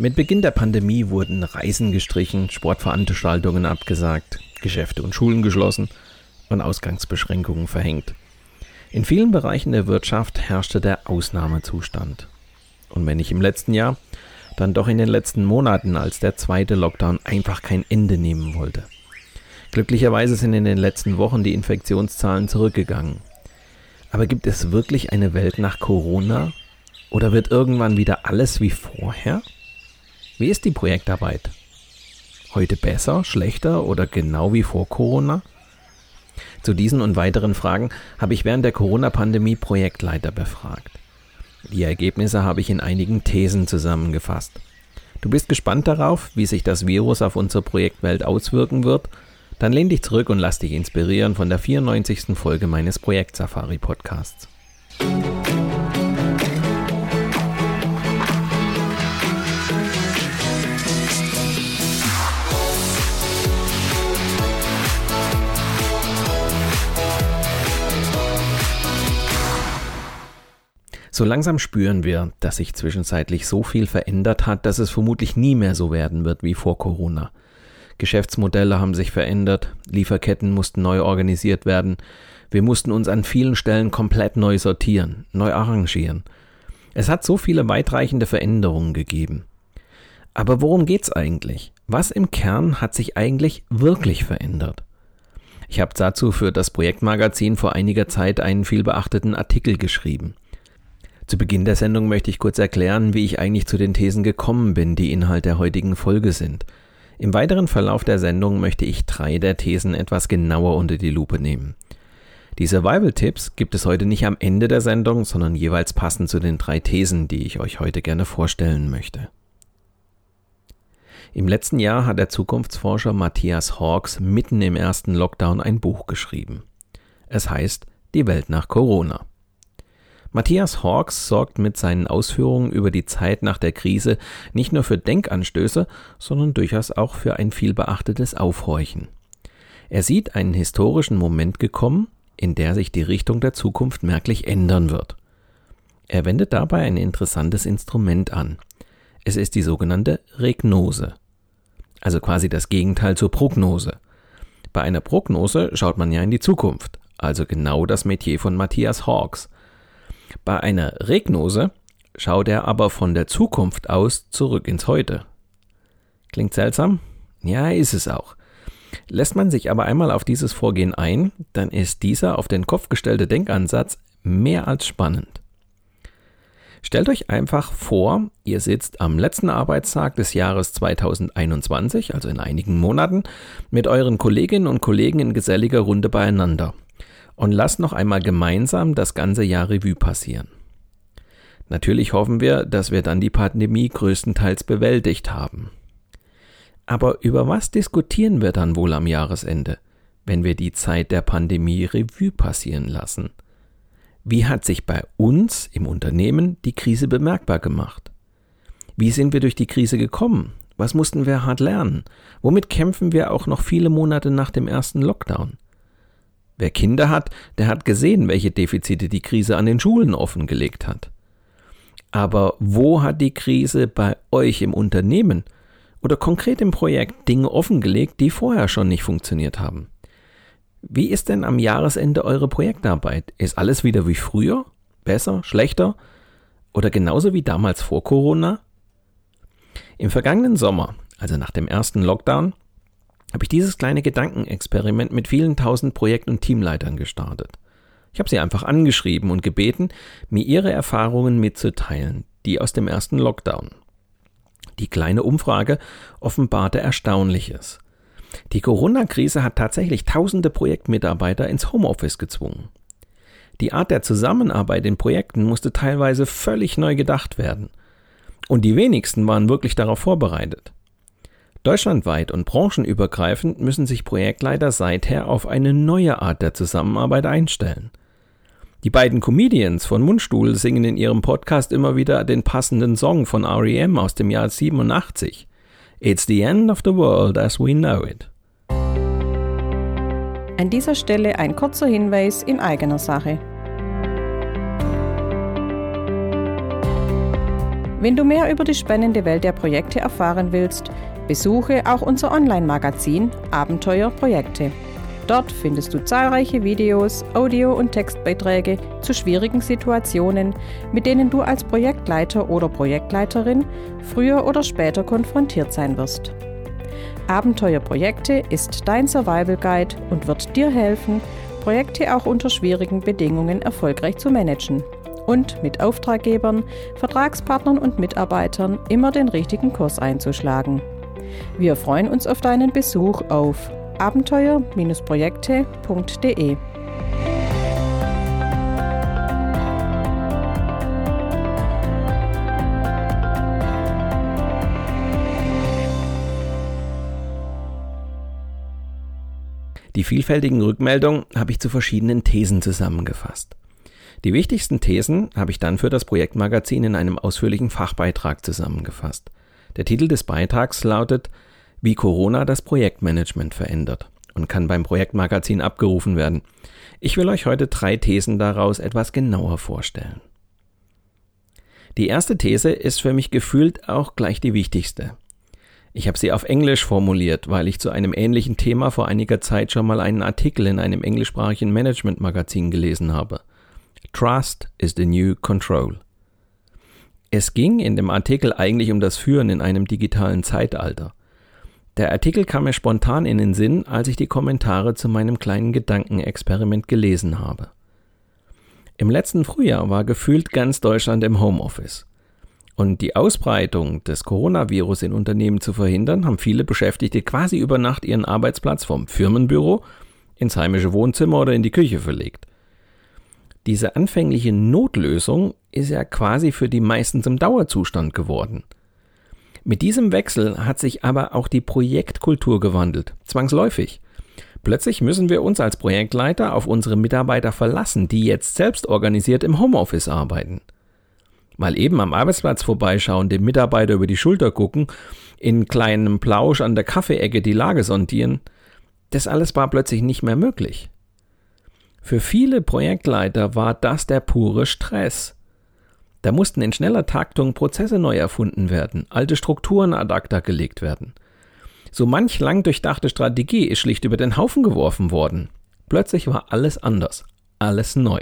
Mit Beginn der Pandemie wurden Reisen gestrichen, Sportveranstaltungen abgesagt, Geschäfte und Schulen geschlossen und Ausgangsbeschränkungen verhängt. In vielen Bereichen der Wirtschaft herrschte der Ausnahmezustand. Und wenn nicht im letzten Jahr, dann doch in den letzten Monaten, als der zweite Lockdown einfach kein Ende nehmen wollte. Glücklicherweise sind in den letzten Wochen die Infektionszahlen zurückgegangen. Aber gibt es wirklich eine Welt nach Corona? Oder wird irgendwann wieder alles wie vorher? Wie ist die Projektarbeit? Heute besser, schlechter oder genau wie vor Corona? Zu diesen und weiteren Fragen habe ich während der Corona-Pandemie Projektleiter befragt. Die Ergebnisse habe ich in einigen Thesen zusammengefasst. Du bist gespannt darauf, wie sich das Virus auf unsere Projektwelt auswirken wird? Dann lehn dich zurück und lass dich inspirieren von der 94. Folge meines Projekt Safari Podcasts. So langsam spüren wir, dass sich zwischenzeitlich so viel verändert hat, dass es vermutlich nie mehr so werden wird wie vor Corona. Geschäftsmodelle haben sich verändert, Lieferketten mussten neu organisiert werden, wir mussten uns an vielen Stellen komplett neu sortieren, neu arrangieren. Es hat so viele weitreichende Veränderungen gegeben. Aber worum geht's eigentlich? Was im Kern hat sich eigentlich wirklich verändert? Ich habe dazu für das Projektmagazin vor einiger Zeit einen vielbeachteten Artikel geschrieben. Zu Beginn der Sendung möchte ich kurz erklären, wie ich eigentlich zu den Thesen gekommen bin, die Inhalt der heutigen Folge sind. Im weiteren Verlauf der Sendung möchte ich drei der Thesen etwas genauer unter die Lupe nehmen. Die Survival-Tipps gibt es heute nicht am Ende der Sendung, sondern jeweils passend zu den drei Thesen, die ich euch heute gerne vorstellen möchte. Im letzten Jahr hat der Zukunftsforscher Matthias Hawks mitten im ersten Lockdown ein Buch geschrieben. Es heißt Die Welt nach Corona. Matthias Hawks sorgt mit seinen Ausführungen über die Zeit nach der Krise nicht nur für Denkanstöße, sondern durchaus auch für ein vielbeachtetes Aufhorchen. Er sieht einen historischen Moment gekommen, in der sich die Richtung der Zukunft merklich ändern wird. Er wendet dabei ein interessantes Instrument an. Es ist die sogenannte Regnose, also quasi das Gegenteil zur Prognose. Bei einer Prognose schaut man ja in die Zukunft, also genau das Metier von Matthias Hawks. Bei einer Regnose schaut er aber von der Zukunft aus zurück ins Heute. Klingt seltsam? Ja, ist es auch. Lässt man sich aber einmal auf dieses Vorgehen ein, dann ist dieser auf den Kopf gestellte Denkansatz mehr als spannend. Stellt euch einfach vor, ihr sitzt am letzten Arbeitstag des Jahres 2021, also in einigen Monaten, mit euren Kolleginnen und Kollegen in geselliger Runde beieinander und lasst noch einmal gemeinsam das ganze Jahr Revue passieren. Natürlich hoffen wir, dass wir dann die Pandemie größtenteils bewältigt haben. Aber über was diskutieren wir dann wohl am Jahresende, wenn wir die Zeit der Pandemie Revue passieren lassen? Wie hat sich bei uns im Unternehmen die Krise bemerkbar gemacht? Wie sind wir durch die Krise gekommen? Was mussten wir hart lernen? Womit kämpfen wir auch noch viele Monate nach dem ersten Lockdown? Wer Kinder hat, der hat gesehen, welche Defizite die Krise an den Schulen offengelegt hat. Aber wo hat die Krise bei euch im Unternehmen oder konkret im Projekt Dinge offengelegt, die vorher schon nicht funktioniert haben? Wie ist denn am Jahresende eure Projektarbeit? Ist alles wieder wie früher? Besser? Schlechter? Oder genauso wie damals vor Corona? Im vergangenen Sommer, also nach dem ersten Lockdown, habe ich dieses kleine Gedankenexperiment mit vielen tausend Projekt- und Teamleitern gestartet. Ich habe sie einfach angeschrieben und gebeten, mir ihre Erfahrungen mitzuteilen, die aus dem ersten Lockdown. Die kleine Umfrage offenbarte Erstaunliches. Die Corona-Krise hat tatsächlich tausende Projektmitarbeiter ins Homeoffice gezwungen. Die Art der Zusammenarbeit in Projekten musste teilweise völlig neu gedacht werden. Und die wenigsten waren wirklich darauf vorbereitet. Deutschlandweit und branchenübergreifend müssen sich Projektleiter seither auf eine neue Art der Zusammenarbeit einstellen. Die beiden Comedians von Mundstuhl singen in ihrem Podcast immer wieder den passenden Song von REM aus dem Jahr 87. It's the end of the world as we know it. An dieser Stelle ein kurzer Hinweis in eigener Sache. Wenn du mehr über die spannende Welt der Projekte erfahren willst, besuche auch unser Online-Magazin Abenteuer Projekte. Dort findest du zahlreiche Videos, Audio- und Textbeiträge zu schwierigen Situationen, mit denen du als Projektleiter oder Projektleiterin früher oder später konfrontiert sein wirst. Abenteuerprojekte ist dein Survival Guide und wird dir helfen, Projekte auch unter schwierigen Bedingungen erfolgreich zu managen und mit Auftraggebern, Vertragspartnern und Mitarbeitern immer den richtigen Kurs einzuschlagen. Wir freuen uns auf deinen Besuch auf abenteuer-projekte.de. Die vielfältigen Rückmeldungen habe ich zu verschiedenen Thesen zusammengefasst. Die wichtigsten Thesen habe ich dann für das Projektmagazin in einem ausführlichen Fachbeitrag zusammengefasst. Der Titel des Beitrags lautet Wie Corona das Projektmanagement verändert und kann beim Projektmagazin abgerufen werden. Ich will euch heute drei Thesen daraus etwas genauer vorstellen. Die erste These ist für mich gefühlt auch gleich die wichtigste. Ich habe sie auf Englisch formuliert, weil ich zu einem ähnlichen Thema vor einiger Zeit schon mal einen Artikel in einem englischsprachigen Management-Magazin gelesen habe. Trust is the new control. Es ging in dem Artikel eigentlich um das Führen in einem digitalen Zeitalter. Der Artikel kam mir spontan in den Sinn, als ich die Kommentare zu meinem kleinen Gedankenexperiment gelesen habe. Im letzten Frühjahr war gefühlt ganz Deutschland im Homeoffice. Und die Ausbreitung des Coronavirus in Unternehmen zu verhindern, haben viele Beschäftigte quasi über Nacht ihren Arbeitsplatz vom Firmenbüro ins heimische Wohnzimmer oder in die Küche verlegt. Diese anfängliche Notlösung ist ja quasi für die meisten zum Dauerzustand geworden – mit diesem Wechsel hat sich aber auch die Projektkultur gewandelt, zwangsläufig. Plötzlich müssen wir uns als Projektleiter auf unsere Mitarbeiter verlassen, die jetzt selbst organisiert im Homeoffice arbeiten. Mal eben am Arbeitsplatz vorbeischauen, dem Mitarbeiter über die Schulter gucken, in kleinem Plausch an der Kaffeeecke die Lage sondieren, das alles war plötzlich nicht mehr möglich. Für viele Projektleiter war das der pure Stress. Da mussten in schneller Taktung Prozesse neu erfunden werden, alte Strukturen ad acta gelegt werden. So manch lang durchdachte Strategie ist schlicht über den Haufen geworfen worden. Plötzlich war alles anders, alles neu.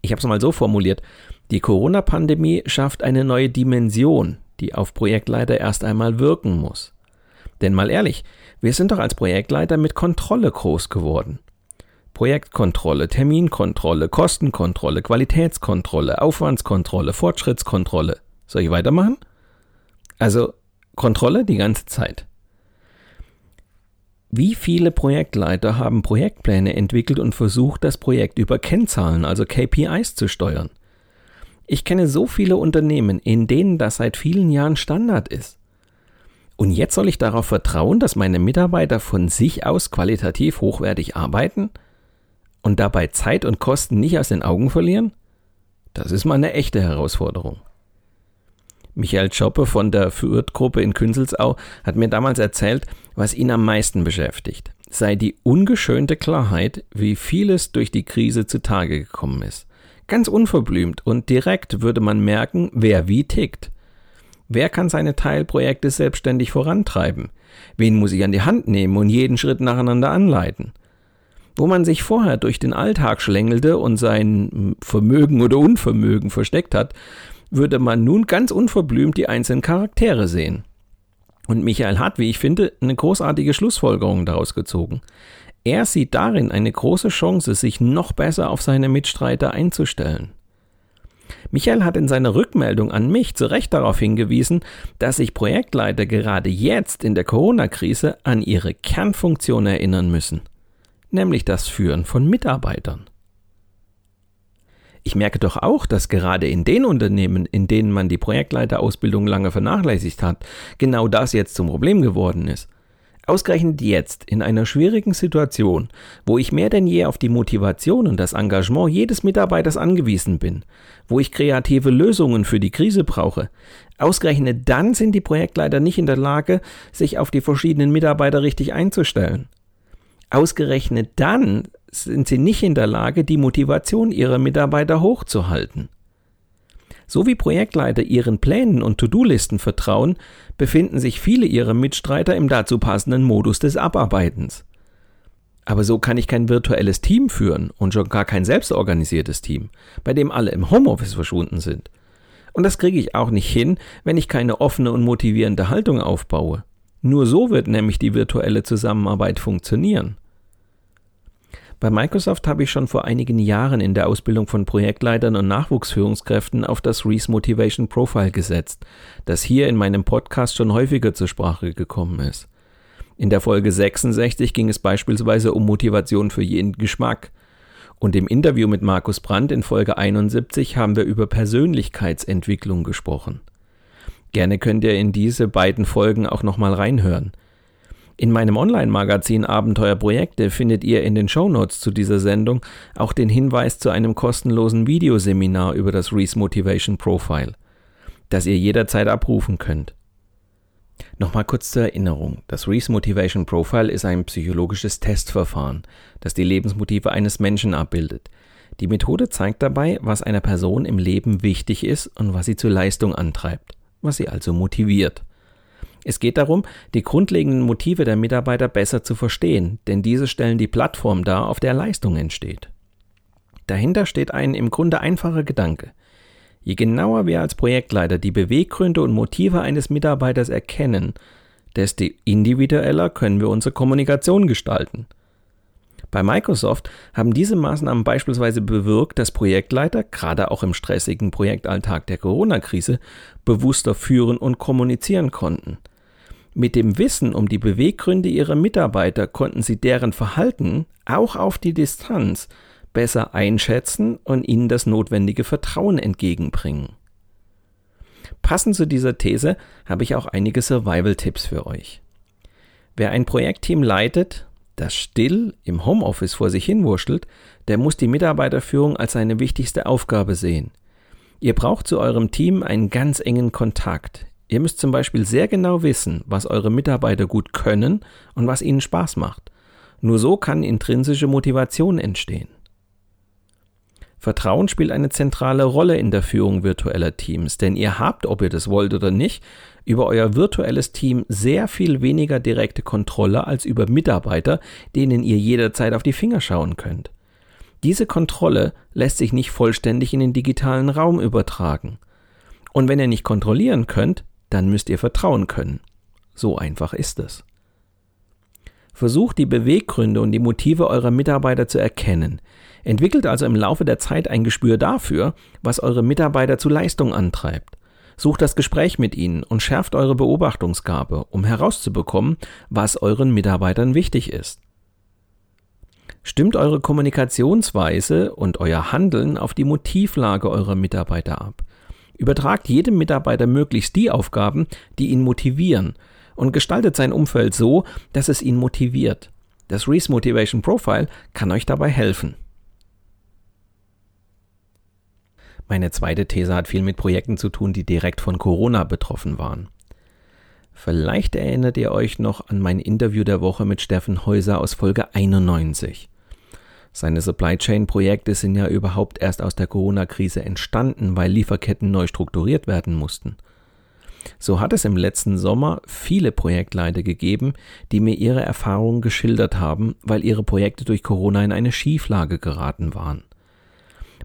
Ich habe es mal so formuliert, die Corona-Pandemie schafft eine neue Dimension, die auf Projektleiter erst einmal wirken muss. Denn mal ehrlich, wir sind doch als Projektleiter mit Kontrolle groß geworden. Projektkontrolle, Terminkontrolle, Kostenkontrolle, Qualitätskontrolle, Aufwandskontrolle, Fortschrittskontrolle. Soll ich weitermachen? Also Kontrolle die ganze Zeit. Wie viele Projektleiter haben Projektpläne entwickelt und versucht, das Projekt über Kennzahlen, also KPIs zu steuern? Ich kenne so viele Unternehmen, in denen das seit vielen Jahren Standard ist. Und jetzt soll ich darauf vertrauen, dass meine Mitarbeiter von sich aus qualitativ hochwertig arbeiten? Und dabei Zeit und Kosten nicht aus den Augen verlieren? Das ist mal eine echte Herausforderung. Michael Schoppe von der Fürth-Gruppe in Künzelsau hat mir damals erzählt, was ihn am meisten beschäftigt, sei die ungeschönte Klarheit, wie vieles durch die Krise zutage gekommen ist. Ganz unverblümt und direkt würde man merken, wer wie tickt. Wer kann seine Teilprojekte selbstständig vorantreiben? Wen muss ich an die Hand nehmen und jeden Schritt nacheinander anleiten? Wo man sich vorher durch den Alltag schlängelte und sein Vermögen oder Unvermögen versteckt hat, würde man nun ganz unverblümt die einzelnen Charaktere sehen. Und Michael hat, wie ich finde, eine großartige Schlussfolgerung daraus gezogen. Er sieht darin eine große Chance, sich noch besser auf seine Mitstreiter einzustellen. Michael hat in seiner Rückmeldung an mich zu Recht darauf hingewiesen, dass sich Projektleiter gerade jetzt in der Corona-Krise an ihre Kernfunktion erinnern müssen, nämlich das Führen von Mitarbeitern. Ich merke doch auch, dass gerade in den Unternehmen, in denen man die Projektleiterausbildung lange vernachlässigt hat, genau das jetzt zum Problem geworden ist. Ausgerechnet jetzt, in einer schwierigen Situation, wo ich mehr denn je auf die Motivation und das Engagement jedes Mitarbeiters angewiesen bin, wo ich kreative Lösungen für die Krise brauche, ausgerechnet dann sind die Projektleiter nicht in der Lage, sich auf die verschiedenen Mitarbeiter richtig einzustellen. Ausgerechnet dann sind sie nicht in der Lage, die Motivation ihrer Mitarbeiter hochzuhalten. So wie Projektleiter ihren Plänen und To-Do-Listen vertrauen, befinden sich viele ihrer Mitstreiter im dazu passenden Modus des Abarbeitens. Aber so kann ich kein virtuelles Team führen und schon gar kein selbstorganisiertes Team, bei dem alle im Homeoffice verschwunden sind. Und das kriege ich auch nicht hin, wenn ich keine offene und motivierende Haltung aufbaue. Nur so wird nämlich die virtuelle Zusammenarbeit funktionieren. Bei Microsoft habe ich schon vor einigen Jahren in der Ausbildung von Projektleitern und Nachwuchsführungskräften auf das Reese Motivation Profile gesetzt, das hier in meinem Podcast schon häufiger zur Sprache gekommen ist. In der Folge 66 ging es beispielsweise um Motivation für jeden Geschmack. Und im Interview mit Markus Brandt in Folge 71 haben wir über Persönlichkeitsentwicklung gesprochen. Gerne könnt ihr in diese beiden Folgen auch nochmal reinhören. In meinem Online-Magazin Abenteuerprojekte findet ihr in den Shownotes zu dieser Sendung auch den Hinweis zu einem kostenlosen Videoseminar über das Reese Motivation Profile, das ihr jederzeit abrufen könnt. Nochmal kurz zur Erinnerung. Das Reese Motivation Profile ist ein psychologisches Testverfahren, das die Lebensmotive eines Menschen abbildet. Die Methode zeigt dabei, was einer Person im Leben wichtig ist und was sie zur Leistung antreibt, was sie also motiviert. Es geht darum, die grundlegenden Motive der Mitarbeiter besser zu verstehen, denn diese stellen die Plattform dar, auf der Leistung entsteht. Dahinter steht ein im Grunde einfacher Gedanke. Je genauer wir als Projektleiter die Beweggründe und Motive eines Mitarbeiters erkennen, desto individueller können wir unsere Kommunikation gestalten. Bei Microsoft haben diese Maßnahmen beispielsweise bewirkt, dass Projektleiter, gerade auch im stressigen Projektalltag der Corona-Krise, bewusster führen und kommunizieren konnten – mit dem Wissen um die Beweggründe ihrer Mitarbeiter konnten sie deren Verhalten auch auf die Distanz besser einschätzen und ihnen das notwendige Vertrauen entgegenbringen. Passend zu dieser These habe ich auch einige Survival-Tipps für euch. Wer ein Projektteam leitet, das still im Homeoffice vor sich hinwurschtelt, der muss die Mitarbeiterführung als seine wichtigste Aufgabe sehen. Ihr braucht zu eurem Team einen ganz engen Kontakt. Ihr müsst zum Beispiel sehr genau wissen, was eure Mitarbeiter gut können und was ihnen Spaß macht. Nur so kann intrinsische Motivation entstehen. Vertrauen spielt eine zentrale Rolle in der Führung virtueller Teams, denn ihr habt, ob ihr das wollt oder nicht, über euer virtuelles Team sehr viel weniger direkte Kontrolle als über Mitarbeiter, denen ihr jederzeit auf die Finger schauen könnt. Diese Kontrolle lässt sich nicht vollständig in den digitalen Raum übertragen. Und wenn ihr nicht kontrollieren könnt, dann müsst ihr vertrauen können. So einfach ist es. Versucht die Beweggründe und die Motive eurer Mitarbeiter zu erkennen. Entwickelt also im Laufe der Zeit ein Gespür dafür, was eure Mitarbeiter zu Leistung antreibt. Sucht das Gespräch mit ihnen und schärft eure Beobachtungsgabe, um herauszubekommen, was euren Mitarbeitern wichtig ist. Stimmt eure Kommunikationsweise und euer Handeln auf die Motivlage eurer Mitarbeiter ab. Übertragt jedem Mitarbeiter möglichst die Aufgaben, die ihn motivieren und gestaltet sein Umfeld so, dass es ihn motiviert. Das Reese Motivation Profile kann euch dabei helfen. Meine zweite These hat viel mit Projekten zu tun, die direkt von Corona betroffen waren. Vielleicht erinnert ihr euch noch an mein Interview der Woche mit Steffen Häuser aus Folge 91. Seine Supply Chain Projekte sind ja überhaupt erst aus der Corona-Krise entstanden, weil Lieferketten neu strukturiert werden mussten. So hat es im letzten Sommer viele Projektleiter gegeben, die mir ihre Erfahrungen geschildert haben, weil ihre Projekte durch Corona in eine Schieflage geraten waren.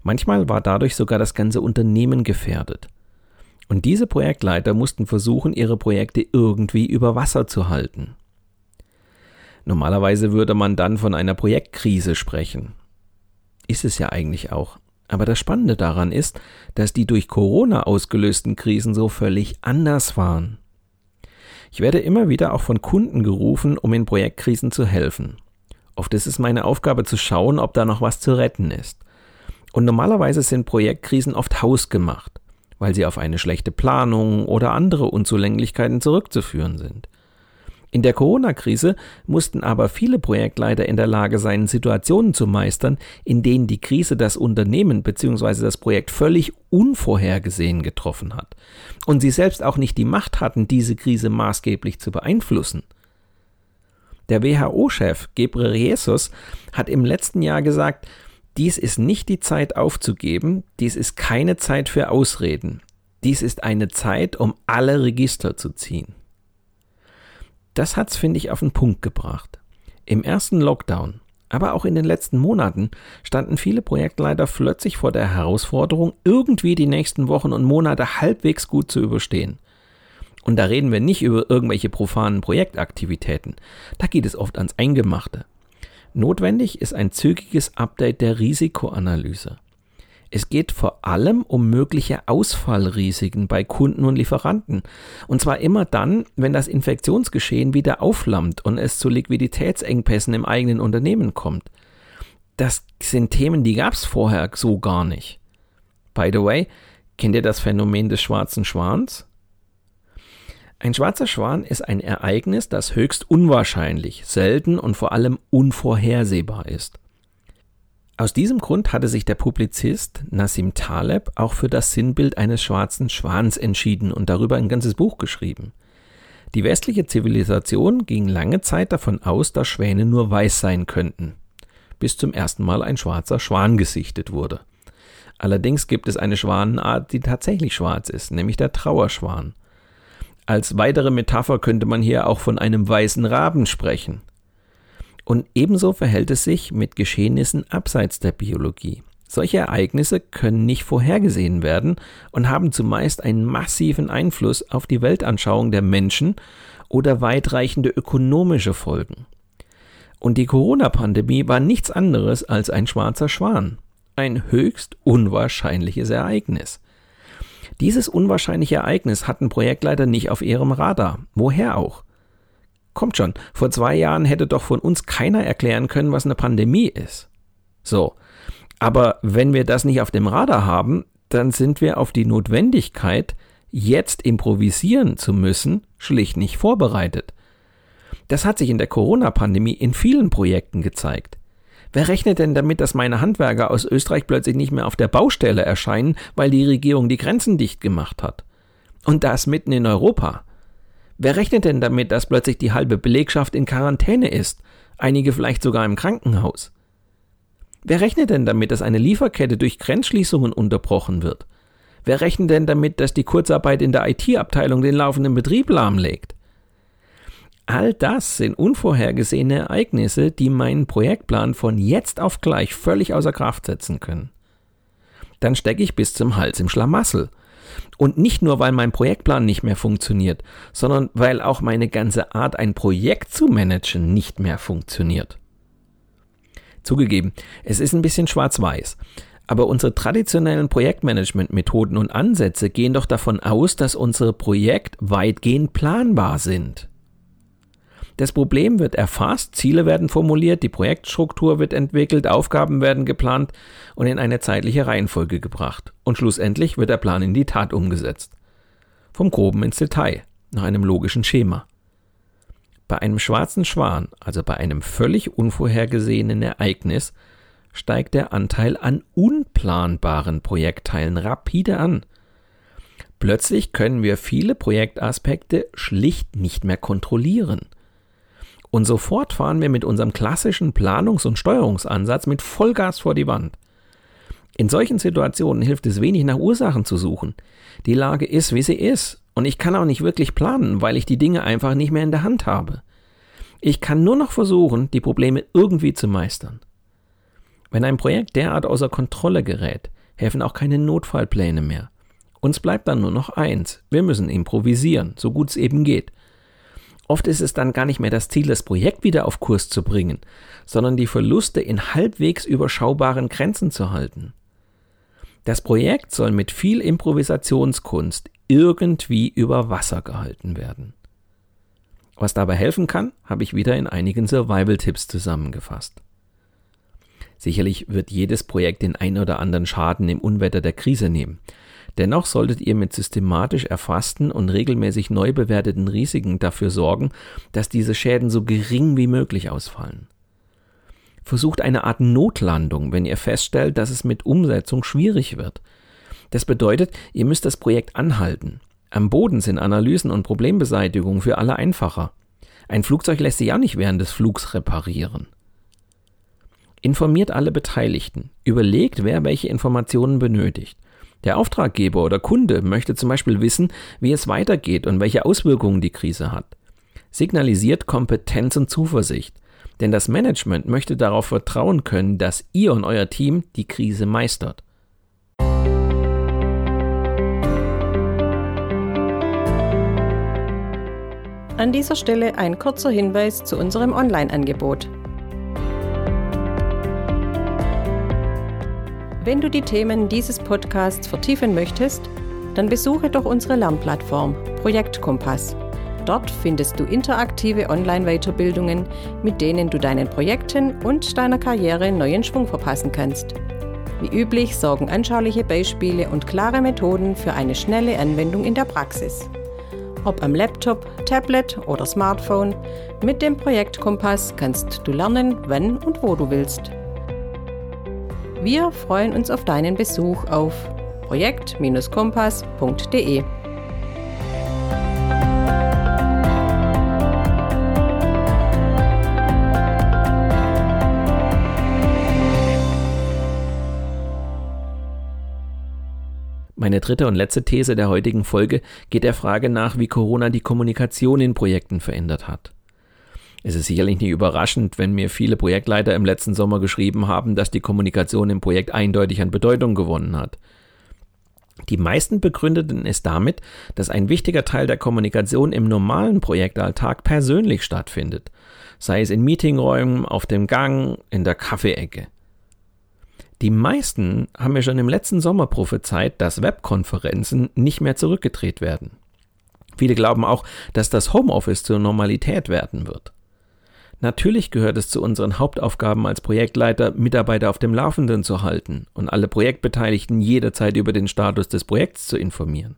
Manchmal war dadurch sogar das ganze Unternehmen gefährdet. Und diese Projektleiter mussten versuchen, ihre Projekte irgendwie über Wasser zu halten. Normalerweise würde man dann von einer Projektkrise sprechen. Ist es ja eigentlich auch. Aber das Spannende daran ist, dass die durch Corona ausgelösten Krisen so völlig anders waren. Ich werde immer wieder auch von Kunden gerufen, um in Projektkrisen zu helfen. Oft ist es meine Aufgabe zu schauen, ob da noch was zu retten ist. Und normalerweise sind Projektkrisen oft hausgemacht, weil sie auf eine schlechte Planung oder andere Unzulänglichkeiten zurückzuführen sind. In der Corona-Krise mussten aber viele Projektleiter in der Lage sein, Situationen zu meistern, in denen die Krise das Unternehmen bzw. das Projekt völlig unvorhergesehen getroffen hat und sie selbst auch nicht die Macht hatten, diese Krise maßgeblich zu beeinflussen. Der WHO-Chef Ghebreyesus hat im letzten Jahr gesagt, dies ist nicht die Zeit aufzugeben, dies ist keine Zeit für Ausreden, dies ist eine Zeit, um alle Register zu ziehen. Das hat's, finde ich, auf den Punkt gebracht. Im ersten Lockdown, aber auch in den letzten Monaten standen viele Projektleiter plötzlich vor der Herausforderung, irgendwie die nächsten Wochen und Monate halbwegs gut zu überstehen. Und da reden wir nicht über irgendwelche profanen Projektaktivitäten. Da geht es oft ans Eingemachte. Notwendig ist ein zügiges Update der Risikoanalyse. Es geht vor allem um mögliche Ausfallrisiken bei Kunden und Lieferanten. Und zwar immer dann, wenn das Infektionsgeschehen wieder aufflammt und es zu Liquiditätsengpässen im eigenen Unternehmen kommt. Das sind Themen, die gab es vorher so gar nicht. By the way, kennt ihr das Phänomen des schwarzen Schwans? Ein schwarzer Schwan ist ein Ereignis, das höchst unwahrscheinlich, selten und vor allem unvorhersehbar ist. Aus diesem Grund hatte sich der Publizist Nassim Taleb auch für das Sinnbild eines schwarzen Schwans entschieden und darüber ein ganzes Buch geschrieben. Die westliche Zivilisation ging lange Zeit davon aus, dass Schwäne nur weiß sein könnten, bis zum ersten Mal ein schwarzer Schwan gesichtet wurde. Allerdings gibt es eine Schwanenart, die tatsächlich schwarz ist, nämlich der Trauerschwan. Als weitere Metapher könnte man hier auch von einem weißen Raben sprechen. Und ebenso verhält es sich mit Geschehnissen abseits der Biologie. Solche Ereignisse können nicht vorhergesehen werden und haben zumeist einen massiven Einfluss auf die Weltanschauung der Menschen oder weitreichende ökonomische Folgen. Und die Corona-Pandemie war nichts anderes als ein schwarzer Schwan. Ein höchst unwahrscheinliches Ereignis. Dieses unwahrscheinliche Ereignis hatten Projektleiter nicht auf ihrem Radar. Woher auch? Kommt schon, vor zwei Jahren hätte doch von uns keiner erklären können, was eine Pandemie ist. So. Aber wenn wir das nicht auf dem Radar haben, dann sind wir auf die Notwendigkeit, jetzt improvisieren zu müssen, schlicht nicht vorbereitet. Das hat sich in der Corona-Pandemie in vielen Projekten gezeigt. Wer rechnet denn damit, dass meine Handwerker aus Österreich plötzlich nicht mehr auf der Baustelle erscheinen, weil die Regierung die Grenzen dicht gemacht hat? Und das mitten in Europa. Wer rechnet denn damit, dass plötzlich die halbe Belegschaft in Quarantäne ist, einige vielleicht sogar im Krankenhaus? Wer rechnet denn damit, dass eine Lieferkette durch Grenzschließungen unterbrochen wird? Wer rechnet denn damit, dass die Kurzarbeit in der IT-Abteilung den laufenden Betrieb lahmlegt? All das sind unvorhergesehene Ereignisse, die meinen Projektplan von jetzt auf gleich völlig außer Kraft setzen können. Dann stecke ich bis zum Hals im Schlamassel und nicht nur, weil mein Projektplan nicht mehr funktioniert, sondern weil auch meine ganze Art, ein Projekt zu managen, nicht mehr funktioniert. Zugegeben, es ist ein bisschen schwarz-weiß. Aber unsere traditionellen Projektmanagement-Methoden und Ansätze gehen doch davon aus, dass unsere Projekte weitgehend planbar sind. Das Problem wird erfasst, Ziele werden formuliert, die Projektstruktur wird entwickelt, Aufgaben werden geplant und in eine zeitliche Reihenfolge gebracht. Und schlussendlich wird der Plan in die Tat umgesetzt. Vom Groben ins Detail, nach einem logischen Schema. Bei einem schwarzen Schwan, also bei einem völlig unvorhergesehenen Ereignis, steigt der Anteil an unplanbaren Projektteilen rapide an. Plötzlich können wir viele Projektaspekte schlicht nicht mehr kontrollieren. Und sofort fahren wir mit unserem klassischen Planungs- und Steuerungsansatz mit Vollgas vor die Wand. In solchen Situationen hilft es wenig nach Ursachen zu suchen. Die Lage ist, wie sie ist, und ich kann auch nicht wirklich planen, weil ich die Dinge einfach nicht mehr in der Hand habe. Ich kann nur noch versuchen, die Probleme irgendwie zu meistern. Wenn ein Projekt derart außer Kontrolle gerät, helfen auch keine Notfallpläne mehr. Uns bleibt dann nur noch eins. Wir müssen improvisieren, so gut es eben geht. Oft ist es dann gar nicht mehr das Ziel, das Projekt wieder auf Kurs zu bringen, sondern die Verluste in halbwegs überschaubaren Grenzen zu halten. Das Projekt soll mit viel Improvisationskunst irgendwie über Wasser gehalten werden. Was dabei helfen kann, habe ich wieder in einigen Survival-Tipps zusammengefasst. Sicherlich wird jedes Projekt den ein oder anderen Schaden im Unwetter der Krise nehmen. Dennoch solltet ihr mit systematisch erfassten und regelmäßig neu bewerteten Risiken dafür sorgen, dass diese Schäden so gering wie möglich ausfallen. Versucht eine Art Notlandung, wenn ihr feststellt, dass es mit Umsetzung schwierig wird. Das bedeutet, ihr müsst das Projekt anhalten. Am Boden sind Analysen und Problembeseitigung für alle einfacher. Ein Flugzeug lässt sich auch nicht während des Flugs reparieren. Informiert alle Beteiligten. Überlegt, wer welche Informationen benötigt. Der Auftraggeber oder Kunde möchte zum Beispiel wissen, wie es weitergeht und welche Auswirkungen die Krise hat. Signalisiert Kompetenz und Zuversicht. Denn das Management möchte darauf vertrauen können, dass ihr und euer Team die Krise meistert. An dieser Stelle ein kurzer Hinweis zu unserem Online-Angebot. Wenn du die Themen dieses Podcasts vertiefen möchtest, dann besuche doch unsere Lernplattform Projektkompass. Dort findest du interaktive Online-Weiterbildungen, mit denen du deinen Projekten und deiner Karriere neuen Schwung verpassen kannst. Wie üblich sorgen anschauliche Beispiele und klare Methoden für eine schnelle Anwendung in der Praxis ob am Laptop, Tablet oder Smartphone. Mit dem Projekt Kompass kannst du lernen, wann und wo du willst. Wir freuen uns auf deinen Besuch auf projekt-kompass.de. Meine dritte und letzte These der heutigen Folge geht der Frage nach, wie Corona die Kommunikation in Projekten verändert hat. Es ist sicherlich nicht überraschend, wenn mir viele Projektleiter im letzten Sommer geschrieben haben, dass die Kommunikation im Projekt eindeutig an Bedeutung gewonnen hat. Die meisten begründeten es damit, dass ein wichtiger Teil der Kommunikation im normalen Projektalltag persönlich stattfindet, sei es in Meetingräumen, auf dem Gang, in der Kaffeeecke. Die meisten haben mir schon im letzten Sommer prophezeit, dass Webkonferenzen nicht mehr zurückgedreht werden. Viele glauben auch, dass das Homeoffice zur Normalität werden wird. Natürlich gehört es zu unseren Hauptaufgaben als Projektleiter, Mitarbeiter auf dem Laufenden zu halten und alle Projektbeteiligten jederzeit über den Status des Projekts zu informieren.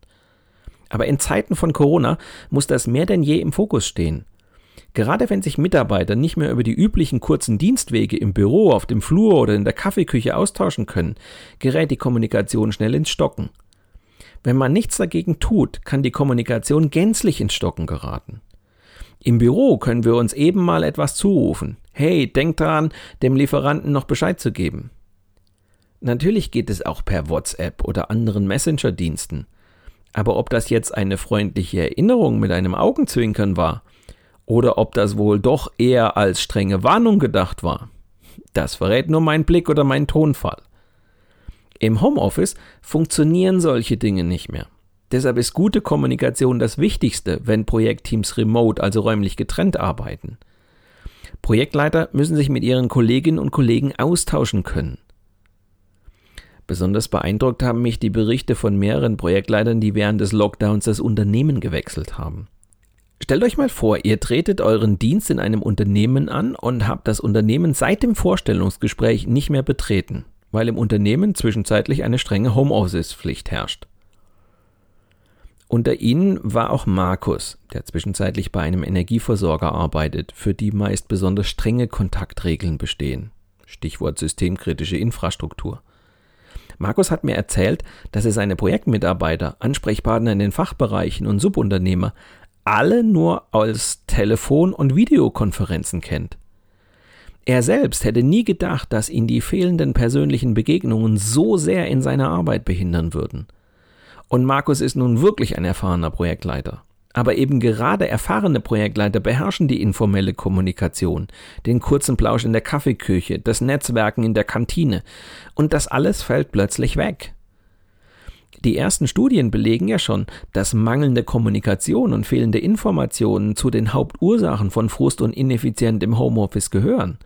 Aber in Zeiten von Corona muss das mehr denn je im Fokus stehen Gerade wenn sich Mitarbeiter nicht mehr über die üblichen kurzen Dienstwege im Büro, auf dem Flur oder in der Kaffeeküche austauschen können, gerät die Kommunikation schnell ins Stocken. Wenn man nichts dagegen tut, kann die Kommunikation gänzlich ins Stocken geraten. Im Büro können wir uns eben mal etwas zurufen. Hey, denk dran, dem Lieferanten noch Bescheid zu geben. Natürlich geht es auch per WhatsApp oder anderen Messenger-Diensten. Aber ob das jetzt eine freundliche Erinnerung mit einem Augenzwinkern war oder ob das wohl doch eher als strenge Warnung gedacht war. Das verrät nur mein Blick oder mein Tonfall. Im Homeoffice funktionieren solche Dinge nicht mehr. Deshalb ist gute Kommunikation das Wichtigste, wenn Projektteams remote, also räumlich getrennt arbeiten. Projektleiter müssen sich mit ihren Kolleginnen und Kollegen austauschen können. Besonders beeindruckt haben mich die Berichte von mehreren Projektleitern, die während des Lockdowns das Unternehmen gewechselt haben. Stellt euch mal vor, ihr tretet euren Dienst in einem Unternehmen an und habt das Unternehmen seit dem Vorstellungsgespräch nicht mehr betreten, weil im Unternehmen zwischenzeitlich eine strenge Homeoffice-Pflicht herrscht. Unter ihnen war auch Markus, der zwischenzeitlich bei einem Energieversorger arbeitet, für die meist besonders strenge Kontaktregeln bestehen. Stichwort systemkritische Infrastruktur. Markus hat mir erzählt, dass er seine Projektmitarbeiter, Ansprechpartner in den Fachbereichen und Subunternehmer alle nur als Telefon- und Videokonferenzen kennt. Er selbst hätte nie gedacht, dass ihn die fehlenden persönlichen Begegnungen so sehr in seiner Arbeit behindern würden. Und Markus ist nun wirklich ein erfahrener Projektleiter. Aber eben gerade erfahrene Projektleiter beherrschen die informelle Kommunikation, den kurzen Plausch in der Kaffeeküche, das Netzwerken in der Kantine. Und das alles fällt plötzlich weg. Die ersten Studien belegen ja schon, dass mangelnde Kommunikation und fehlende Informationen zu den Hauptursachen von Frust und Ineffizienz im Homeoffice gehören.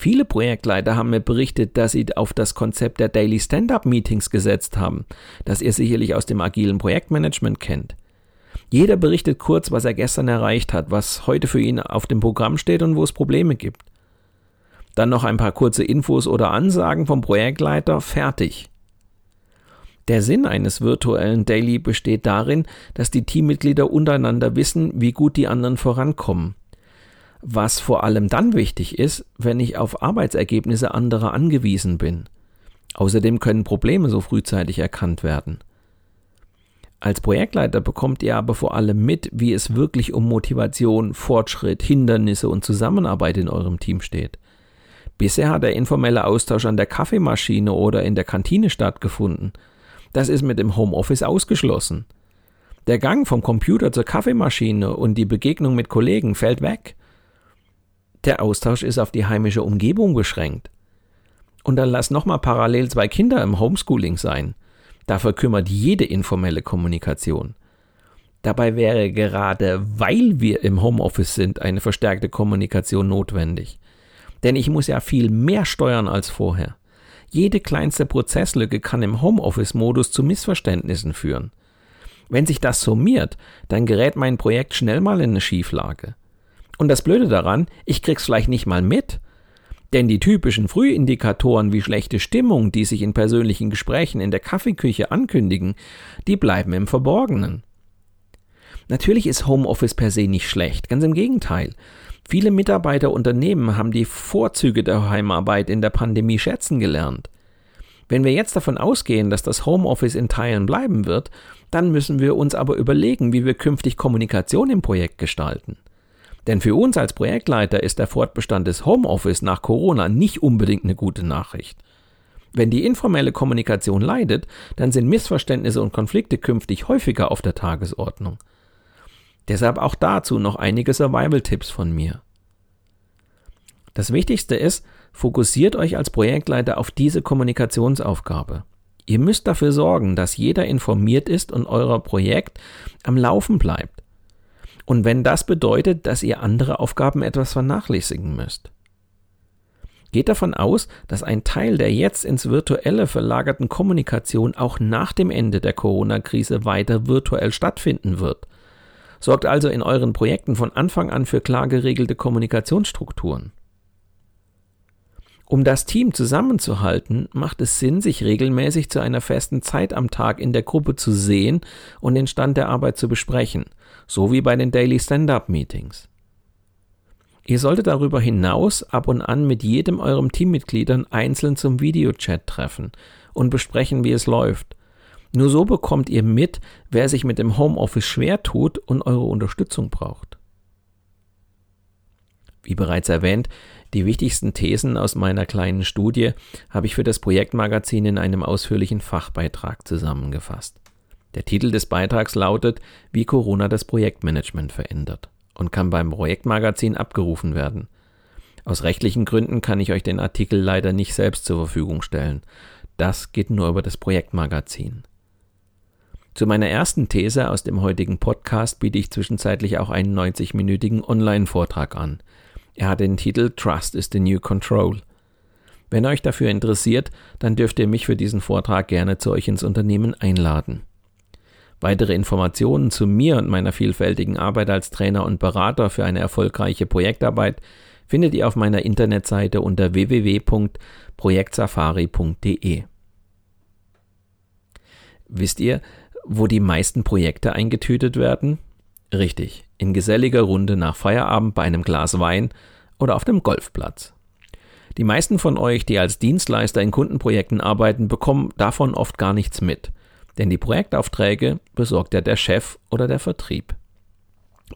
Viele Projektleiter haben mir berichtet, dass sie auf das Konzept der Daily Stand-up Meetings gesetzt haben, das ihr sicherlich aus dem agilen Projektmanagement kennt. Jeder berichtet kurz, was er gestern erreicht hat, was heute für ihn auf dem Programm steht und wo es Probleme gibt. Dann noch ein paar kurze Infos oder Ansagen vom Projektleiter, fertig. Der Sinn eines virtuellen Daily besteht darin, dass die Teammitglieder untereinander wissen, wie gut die anderen vorankommen was vor allem dann wichtig ist, wenn ich auf Arbeitsergebnisse anderer angewiesen bin. Außerdem können Probleme so frühzeitig erkannt werden. Als Projektleiter bekommt ihr aber vor allem mit, wie es wirklich um Motivation, Fortschritt, Hindernisse und Zusammenarbeit in eurem Team steht. Bisher hat der informelle Austausch an der Kaffeemaschine oder in der Kantine stattgefunden. Das ist mit dem Homeoffice ausgeschlossen. Der Gang vom Computer zur Kaffeemaschine und die Begegnung mit Kollegen fällt weg. Der Austausch ist auf die heimische Umgebung beschränkt. Und dann lass nochmal parallel zwei Kinder im Homeschooling sein. Dafür kümmert jede informelle Kommunikation. Dabei wäre gerade, weil wir im Homeoffice sind, eine verstärkte Kommunikation notwendig. Denn ich muss ja viel mehr steuern als vorher. Jede kleinste Prozesslücke kann im Homeoffice-Modus zu Missverständnissen führen. Wenn sich das summiert, dann gerät mein Projekt schnell mal in eine Schieflage. Und das Blöde daran, ich krieg's vielleicht nicht mal mit. Denn die typischen Frühindikatoren wie schlechte Stimmung, die sich in persönlichen Gesprächen in der Kaffeeküche ankündigen, die bleiben im Verborgenen. Natürlich ist Homeoffice per se nicht schlecht, ganz im Gegenteil. Viele Mitarbeiterunternehmen haben die Vorzüge der Heimarbeit in der Pandemie schätzen gelernt. Wenn wir jetzt davon ausgehen, dass das Homeoffice in Teilen bleiben wird, dann müssen wir uns aber überlegen, wie wir künftig Kommunikation im Projekt gestalten. Denn für uns als Projektleiter ist der Fortbestand des Homeoffice nach Corona nicht unbedingt eine gute Nachricht. Wenn die informelle Kommunikation leidet, dann sind Missverständnisse und Konflikte künftig häufiger auf der Tagesordnung. Deshalb auch dazu noch einige Survival-Tipps von mir. Das Wichtigste ist, fokussiert euch als Projektleiter auf diese Kommunikationsaufgabe. Ihr müsst dafür sorgen, dass jeder informiert ist und euer Projekt am Laufen bleibt. Und wenn das bedeutet, dass ihr andere Aufgaben etwas vernachlässigen müsst. Geht davon aus, dass ein Teil der jetzt ins Virtuelle verlagerten Kommunikation auch nach dem Ende der Corona-Krise weiter virtuell stattfinden wird. Sorgt also in euren Projekten von Anfang an für klar geregelte Kommunikationsstrukturen. Um das Team zusammenzuhalten, macht es Sinn, sich regelmäßig zu einer festen Zeit am Tag in der Gruppe zu sehen und den Stand der Arbeit zu besprechen – so wie bei den Daily Stand-up-Meetings. Ihr solltet darüber hinaus ab und an mit jedem eurem Teammitgliedern einzeln zum Videochat treffen und besprechen, wie es läuft. Nur so bekommt ihr mit, wer sich mit dem Homeoffice schwer tut und eure Unterstützung braucht. Wie bereits erwähnt, die wichtigsten Thesen aus meiner kleinen Studie habe ich für das Projektmagazin in einem ausführlichen Fachbeitrag zusammengefasst. Der Titel des Beitrags lautet Wie Corona das Projektmanagement verändert und kann beim Projektmagazin abgerufen werden. Aus rechtlichen Gründen kann ich euch den Artikel leider nicht selbst zur Verfügung stellen. Das geht nur über das Projektmagazin. Zu meiner ersten These aus dem heutigen Podcast biete ich zwischenzeitlich auch einen 90-minütigen Online-Vortrag an. Er hat den Titel Trust is the New Control. Wenn euch dafür interessiert, dann dürft ihr mich für diesen Vortrag gerne zu euch ins Unternehmen einladen. Weitere Informationen zu mir und meiner vielfältigen Arbeit als Trainer und Berater für eine erfolgreiche Projektarbeit findet ihr auf meiner Internetseite unter www.projektsafari.de. Wisst ihr, wo die meisten Projekte eingetütet werden? Richtig, in geselliger Runde nach Feierabend bei einem Glas Wein oder auf dem Golfplatz. Die meisten von euch, die als Dienstleister in Kundenprojekten arbeiten, bekommen davon oft gar nichts mit denn die Projektaufträge besorgt ja der Chef oder der Vertrieb.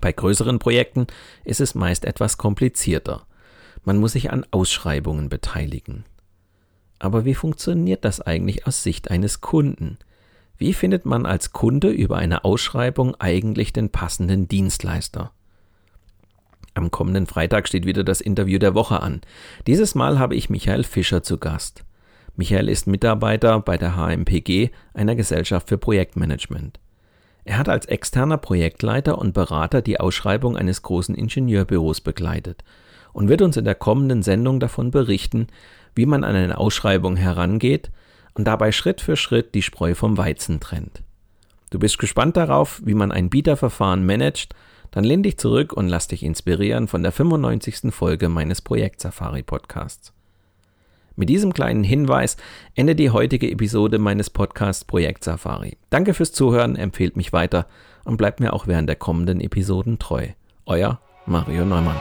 Bei größeren Projekten ist es meist etwas komplizierter. Man muss sich an Ausschreibungen beteiligen. Aber wie funktioniert das eigentlich aus Sicht eines Kunden? Wie findet man als Kunde über eine Ausschreibung eigentlich den passenden Dienstleister? Am kommenden Freitag steht wieder das Interview der Woche an. Dieses Mal habe ich Michael Fischer zu Gast. Michael ist Mitarbeiter bei der HMPG, einer Gesellschaft für Projektmanagement. Er hat als externer Projektleiter und Berater die Ausschreibung eines großen Ingenieurbüros begleitet und wird uns in der kommenden Sendung davon berichten, wie man an eine Ausschreibung herangeht und dabei Schritt für Schritt die Spreu vom Weizen trennt. Du bist gespannt darauf, wie man ein Bieterverfahren managt, dann lehn dich zurück und lass dich inspirieren von der 95. Folge meines Projekt Safari Podcasts. Mit diesem kleinen Hinweis endet die heutige Episode meines Podcasts Projekt Safari. Danke fürs Zuhören, empfehlt mich weiter und bleibt mir auch während der kommenden Episoden treu. Euer Mario Neumann.